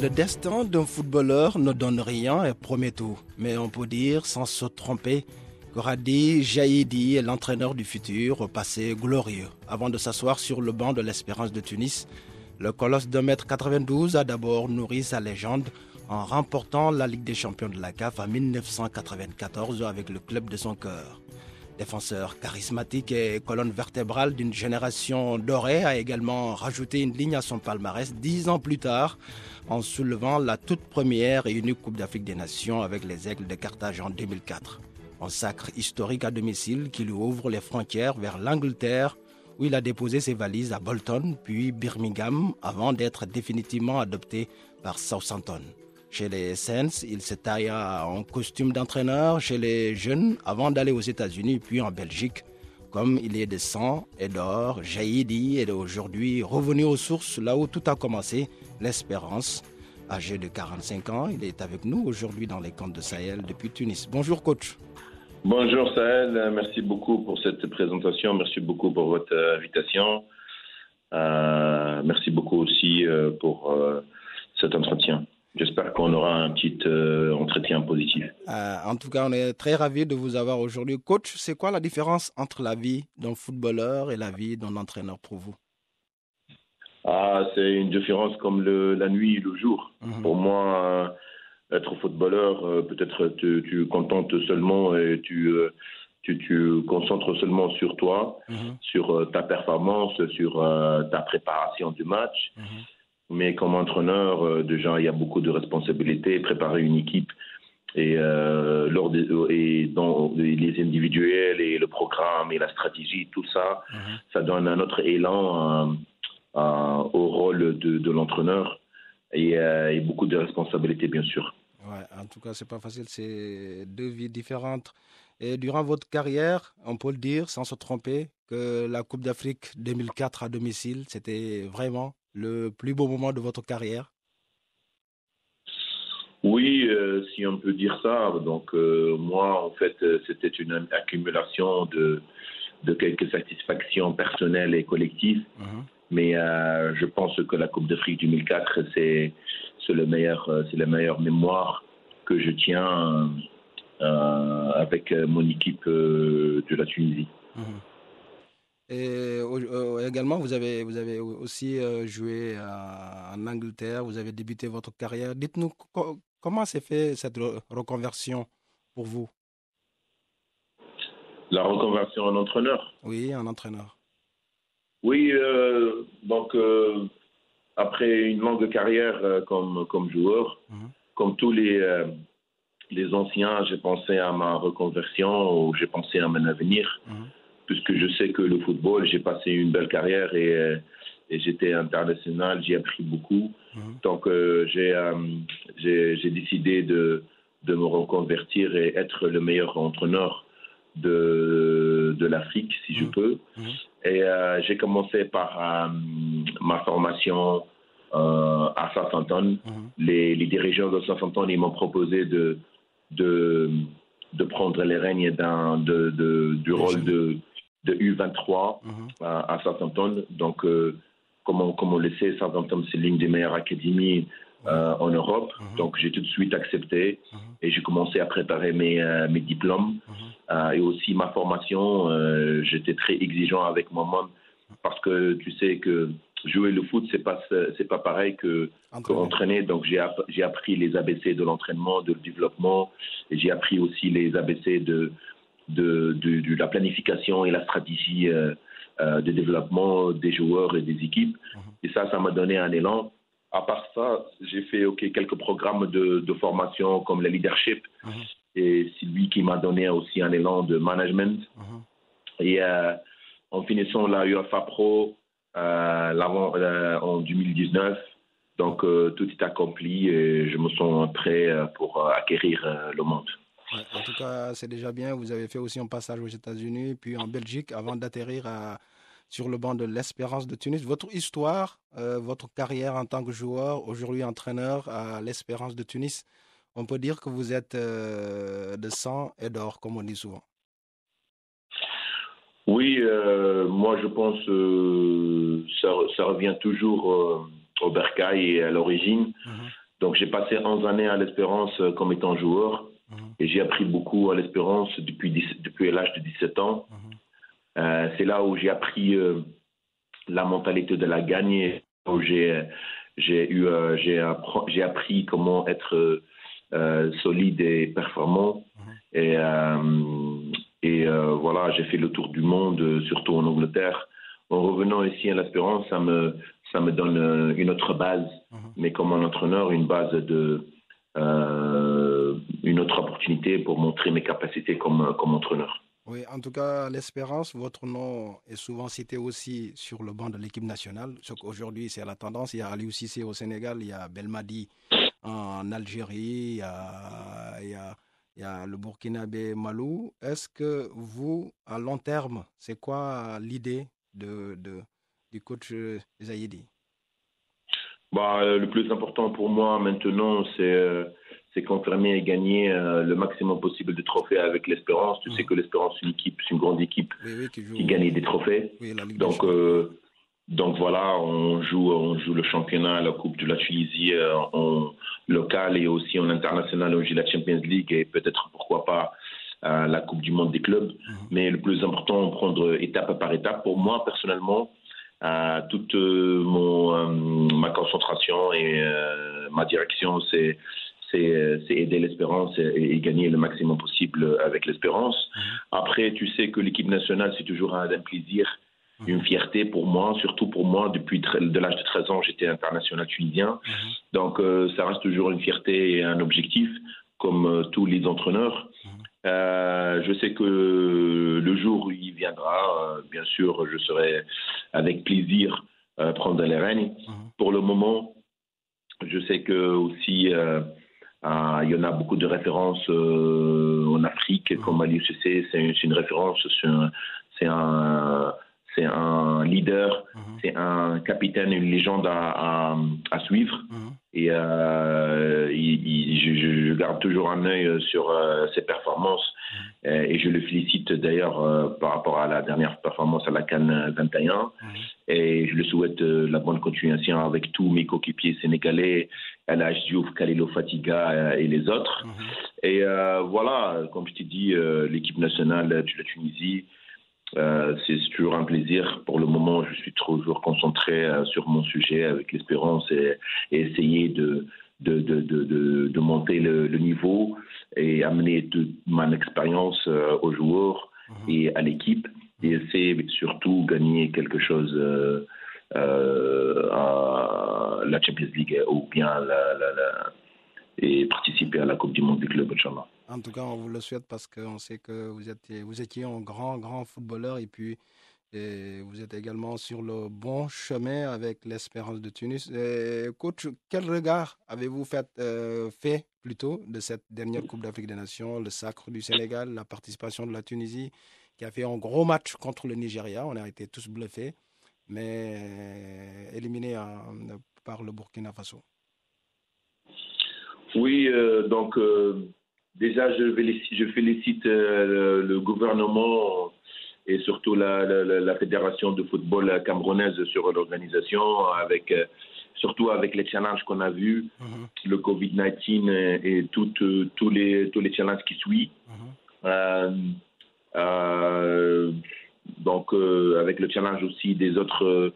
Le destin d'un footballeur ne donne rien et promet tout. Mais on peut dire, sans se tromper, que Radi Jaïdi est l'entraîneur du futur au passé glorieux. Avant de s'asseoir sur le banc de l'Espérance de Tunis, le colosse de mètre 92 a d'abord nourri sa légende en remportant la Ligue des champions de la CAF en 1994 avec le club de son cœur. Défenseur charismatique et colonne vertébrale d'une génération dorée, a également rajouté une ligne à son palmarès dix ans plus tard en soulevant la toute première et unique Coupe d'Afrique des Nations avec les Aigles de Carthage en 2004. Un sacre historique à domicile qui lui ouvre les frontières vers l'Angleterre où il a déposé ses valises à Bolton puis Birmingham avant d'être définitivement adopté par Southampton. Chez les Saints, il se tailla en costume d'entraîneur chez les jeunes avant d'aller aux États-Unis puis en Belgique. Comme il est de sang et d'or, Jaïdi est aujourd'hui revenu aux sources là où tout a commencé, l'espérance. Âgé de 45 ans, il est avec nous aujourd'hui dans les camps de Sahel depuis Tunis. Bonjour coach. Bonjour Sahel, merci beaucoup pour cette présentation, merci beaucoup pour votre invitation. Euh, merci beaucoup aussi euh, pour euh, cet entretien. Qu'on aura un petit euh, entretien positif. Euh, en tout cas, on est très ravis de vous avoir aujourd'hui. Coach, c'est quoi la différence entre la vie d'un footballeur et la vie d'un entraîneur pour vous? Ah, c'est une différence comme le, la nuit et le jour. Mhm. Pour moi, euh, être footballeur, peut-être tu, tu contentes seulement et tu, tu, tu concentres seulement sur toi, Mhm, sur euh, ta performance, sur euh, ta préparation du match. mhm. Mais comme entraîneur, euh, déjà, il y a beaucoup de responsabilités. Préparer une équipe et, euh, lors des, et dans les individuels et le programme et la stratégie, tout ça, Mhm. ça donne un autre élan euh, euh, au rôle de, de l'entraîneur et, euh, et beaucoup de responsabilités, bien sûr. Ouais, en tout cas, c'est pas facile, c'est deux vies différentes. Et durant votre carrière, on peut le dire sans se tromper, que la Coupe d'Afrique 2004 à domicile, c'était vraiment le plus beau moment de votre carrière? Oui, euh, si on peut dire ça. Donc, euh, moi, en fait, euh, c'était une accumulation de, de quelques satisfactions personnelles et collectives. Mhm. Mais euh, je pense que la Coupe d'Afrique 2004, c'est c'est le meilleur, c'est la meilleure mémoire que je tiens avec mon équipe de la Tunisie. Mhm. Et euh, également, vous avez, vous avez aussi euh, joué en Angleterre, vous avez débuté votre carrière. Dites-nous co- comment s'est fait cette re- reconversion pour vous? La reconversion en entraîneur. Oui, en entraîneur. Oui, euh, donc euh, après une longue carrière euh, comme, comme joueur, Mhm. comme tous les, les anciens, j'ai pensé à ma reconversion ou j'ai pensé à mon avenir, Mhm. Puisque je sais que le football, j'ai passé une belle carrière et, euh, et j'étais international, j'ai appris beaucoup. Mhm. Donc euh, j'ai euh, j'ai j'ai décidé de, de me reconvertir et être le meilleur entraîneur de, de l'Afrique, si je Mhm. peux. Mhm. Et euh, j'ai commencé par ma formation à Southampton. Les, les dirigeants de Southampton ils m'ont proposé de, de, de prendre les règnes d'un- de, de, du rôle de, de U23 Mhm. à, à Southampton. Donc, euh, comme, on, comme on le sait, Southampton, c'est l'une des meilleures académies euh, en Europe. Mhm. Donc, j'ai tout de suite accepté Mhm. et j'ai commencé à préparer mes, euh, mes diplômes Mhm. euh, et aussi ma formation. J'étais très exigeant avec moi-même parce que tu sais que jouer le foot, c'est pas pas pareil que entraîner. Donc, j'ai appris les ABC de l'entraînement, de le développement, et j'ai appris aussi les ABC de, de, de, de la planification et la stratégie euh, euh, de développement des joueurs et des équipes. Et ça, ça m'a donné un élan. À part ça, j'ai fait ok, quelques programmes de, de formation comme le leadership, Mhm. et c'est lui qui m'a donné aussi un élan de management. Mhm. Et euh, en finissant la UEFA Pro, en 2019. Donc tout est accompli et je me sens prêt pour acquérir le monde. En tout cas, c'est déjà bien. Vous avez fait aussi un passage aux États-Unis, puis en Belgique, avant d'atterrir sur le banc de l'Espérance de Tunis. Votre histoire, votre carrière en tant que joueur, aujourd'hui entraîneur à l'Espérance de Tunis, on peut dire que vous êtes euh, de sang et d'or, comme on dit souvent. Oui, euh, moi je pense que euh, ça, ça, revient toujours au Bercail et à l'origine. Mhm. Donc j'ai passé 11 années à l'Espérance comme étant joueur et j'ai appris beaucoup à l'Espérance depuis, depuis l'âge de 17 ans. Mhm. C'est là où j'ai appris la mentalité de la gagne, où j'ai eu j'ai appris comment être euh, solide et performant. Mhm. Et, euh, et euh, voilà, j'ai fait le tour du monde, surtout en Angleterre. En revenant ici à l'Espérance, ça me, ça me donne une autre base, mhm. mais comme un entraîneur, une base de, une autre opportunité pour montrer mes capacités comme, comme entraîneur. Oui, en tout cas, l'Espérance, votre nom est souvent cité aussi sur le banc de l'équipe nationale. Aujourd'hui, c'est la tendance. Il y a Aliou Cissé au Sénégal, il y a Belmadi en Algérie, il y a, il y a, le Burkinabé Malou. Est-ce que vous, à long terme, c'est quoi l'idée de, de, du coach Zayedi bah, Le plus important pour moi maintenant, c'est euh, c'est confirmer et gagner euh, le maximum possible de trophées avec l'Espérance. Tu sais mmh. que l'Espérance, c'est une équipe, c'est une grande équipe qui, gagne des trophées. Donc, donc voilà, on joue, on joue le championnat, la Coupe de la Tunisie euh, en local et aussi en international. On joue la Champions League et peut-être pourquoi pas euh, la Coupe du Monde des clubs. Mhm. Mais le plus important, prendre étape par étape. Pour moi, personnellement, euh, toute mon, ma concentration et ma direction, c'est c'est aider l'espérance et, gagner le maximum possible avec l'espérance. Mhm. Après, tu sais que l'équipe nationale, c'est toujours un plaisir une fierté pour moi, surtout pour moi, depuis de l'âge de 13 ans, j'étais international tunisien. Mhm. Donc euh, ça reste toujours une fierté et un objectif, comme euh, tous les entraîneurs. Mhm. Euh, je sais que le jour où il viendra, bien sûr, je serai avec plaisir prendre les règnes. Mhm. Pour le moment, je sais que aussi il y en a beaucoup de références en Afrique, comme Ali c'est une référence, c'est un c'est un leader, mhm. c'est un capitaine, une légende à, à, suivre. Mhm. Et euh, je, garde toujours un œil sur euh, ses performances. Mhm. Et, je le félicite d'ailleurs euh, par rapport à la dernière performance à la Cannes 21. Et je le souhaite la bonne continuation avec tous mes coéquipiers sénégalais, El Diouf, Khalilo Fatiga et les autres. Et voilà, comme je t'ai dit, l'équipe nationale de la Tunisie, euh, c'est toujours un plaisir. Pour le moment, je suis toujours concentré euh, sur mon sujet avec l'espérance et, essayer de, de, de, de monter le, niveau et amener toute mon expérience euh, aux joueurs mhm. et à l'équipe et essayer surtout gagner quelque chose à la Champions League ou bien et participer à la Coupe du Monde des clubs, Inch'Allah. En tout cas, on vous le souhaite parce qu'on sait que vous étiez, vous étiez un grand, grand footballeur et puis vous êtes également sur le bon chemin avec l'Espérance de Tunis. coach, quel regard avez-vous fait, euh, fait plutôt de cette dernière Coupe d'Afrique des Nations, le sacre du Sénégal, la participation de la Tunisie qui a fait un gros match contre le Nigeria? On a été tous bluffés, mais éliminés par le Burkina Faso. Oui, euh, donc euh, déjà, je, je félicite euh, le, gouvernement et surtout la, la, fédération de football camerounaise sur l'organisation, avec surtout avec les challenges qu'on a vus, mhm. le Covid-19 et, tous les tous les challenges qui suivent. Mhm. Donc avec le challenge aussi des autres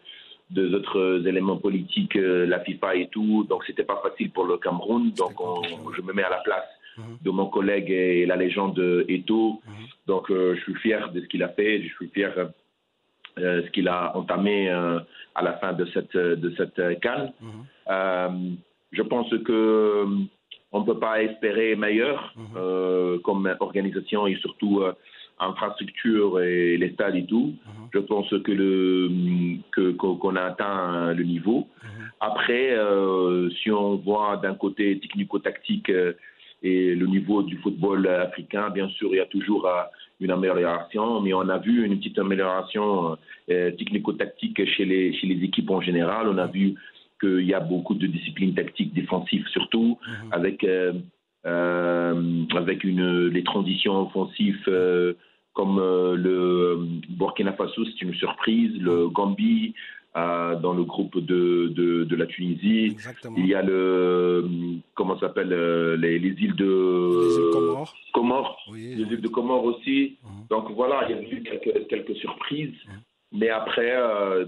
deux autres éléments politiques, euh, la FIFA et tout. Donc, c'était pas facile pour le Cameroun. Donc, je me mets à la place mhm. de mon collègue et la légende Eto. Mhm. Donc, euh, je suis fier de ce qu'il a fait. Je suis fier de euh, ce qu'il a entamé à la fin de cette, de cette canne. Mhm. je pense que on ne peut pas espérer meilleur comme organisation et surtout infrastructure et les stades et tout, Mhm. je pense que le qu'on a atteint le niveau. Mhm. Après, euh, si on voit d'un côté technico-tactique euh, et le niveau du football africain, bien sûr, il y a toujours euh, une amélioration, mais on a vu une petite amélioration euh, technico-tactique chez les, chez les équipes en général. On a vu qu'il y a beaucoup de disciplines tactiques défensives surtout, Mhm. avec, euh, euh, avec une, les transitions offensives euh, comme euh, le Burkina Faso, c'est une surprise, le Gambie euh, dans le groupe de, de, de la Tunisie. Exactement. Il y a le, comment s'appelle, euh, les, les îles de Les îles Comores. Comores, Oui. les îles de Comores aussi. Mhm. Donc voilà, il y a eu quelques, quelques surprises. Mhm. Mais après, euh,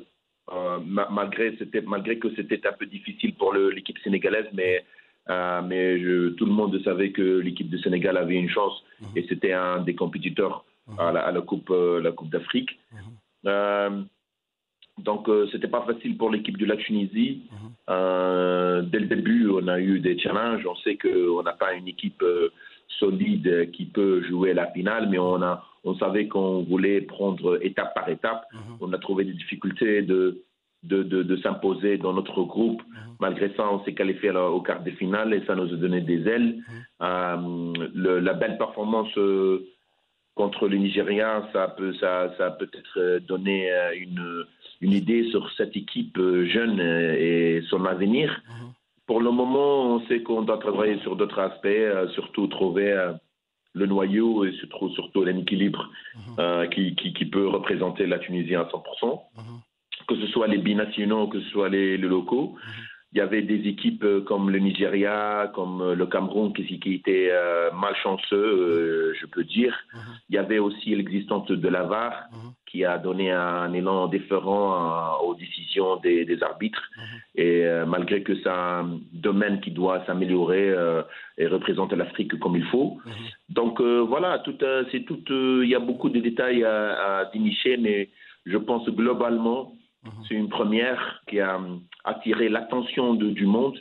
euh, ma- malgré, malgré que c'était un peu difficile pour l'équipe sénégalaise, mais, euh, mais je- tout le monde savait que l'équipe du Sénégal avait une chance Mhm. et c'était un des compétiteurs Mhm. à la, à la Coupe, euh, la coupe d'Afrique. Mhm. Euh, donc, euh, c'était pas facile pour l'équipe de la Tunisie. Mhm. Dès le début, on a eu des challenges. On sait qu'on n'a pas une équipe solide qui peut jouer la finale, mais on, a, on savait qu'on voulait prendre étape par étape. On a trouvé des difficultés de, de, de, de s'imposer dans notre groupe. Mhm. Malgré ça, on s'est qualifié au quart de finale et ça nous a donné des ailes. Euh, le- la belle performance euh, contre le Nigeria, ça peut, ça, ça peut-être euh, donné euh, une, une idée sur cette équipe euh, jeune euh, et son avenir. Mhm. Pour le moment, on sait qu'on doit travailler sur d'autres aspects, euh, surtout trouver euh, le noyau et surtout, surtout l'équilibre euh, qui, qui, qui peut représenter la Tunisie à 100%, Mhm. Que ce soit les binationaux, que ce soit les, les locaux. Il y avait des équipes euh, comme le Nigeria, comme euh, le Cameroun qui, qui étaient euh, malchanceux, euh, je peux dire. Mhm. Il y avait aussi l'existence de la VAR Mhm. qui a donné un élan différent à- aux décisions des, des arbitres. Mhm. Et euh, malgré que c'est un domaine qui doit s'améliorer et représenter l'Afrique comme il faut. Mhm. Donc voilà, tout, c'est tout. Il y a beaucoup de détails à, à dénicher, mais je pense globalement, Mhm. C'est une première qui a euh, attiré l'attention du monde.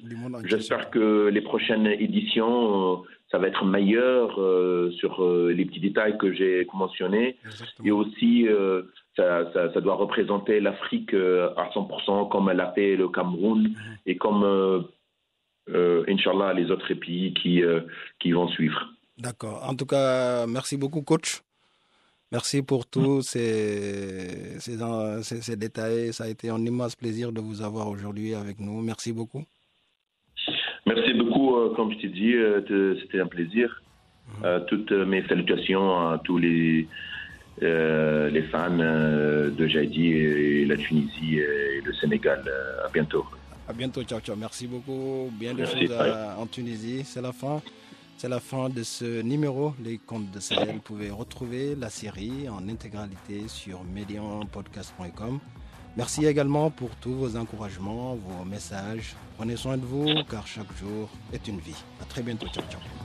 J'espère que les prochaines éditions, euh, ça va être meilleur euh, sur euh, les petits détails que j'ai mentionnés. Exactement. Et aussi, euh, ça, ça- ça doit représenter l'Afrique à 100%, comme elle a fait le Cameroun Mhm. et comme, Inch'Allah, les autres pays qui, qui vont suivre. D'accord. En tout cas, merci beaucoup, coach. Merci pour tous ces, ces, ces- ces détails. Ça a été un immense plaisir de vous avoir aujourd'hui avec nous. Merci beaucoup. Merci beaucoup, euh, comme je t'ai dit, euh, c'était un plaisir. Euh, toutes mes salutations à tous les, euh, les fans de Jaidi et la Tunisie et le Sénégal. À bientôt. À bientôt. Ciao, ciao. Merci beaucoup. Bien des choses en Tunisie. C'est la fin. C'est la fin de ce numéro. Les comptes de Sahel. Vous pouvez retrouver la série en intégralité sur medianpodcast.com. Merci également pour tous vos encouragements, vos messages. Prenez soin de vous car chaque jour est une vie. À très bientôt. Ciao, ciao.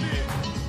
Bebe.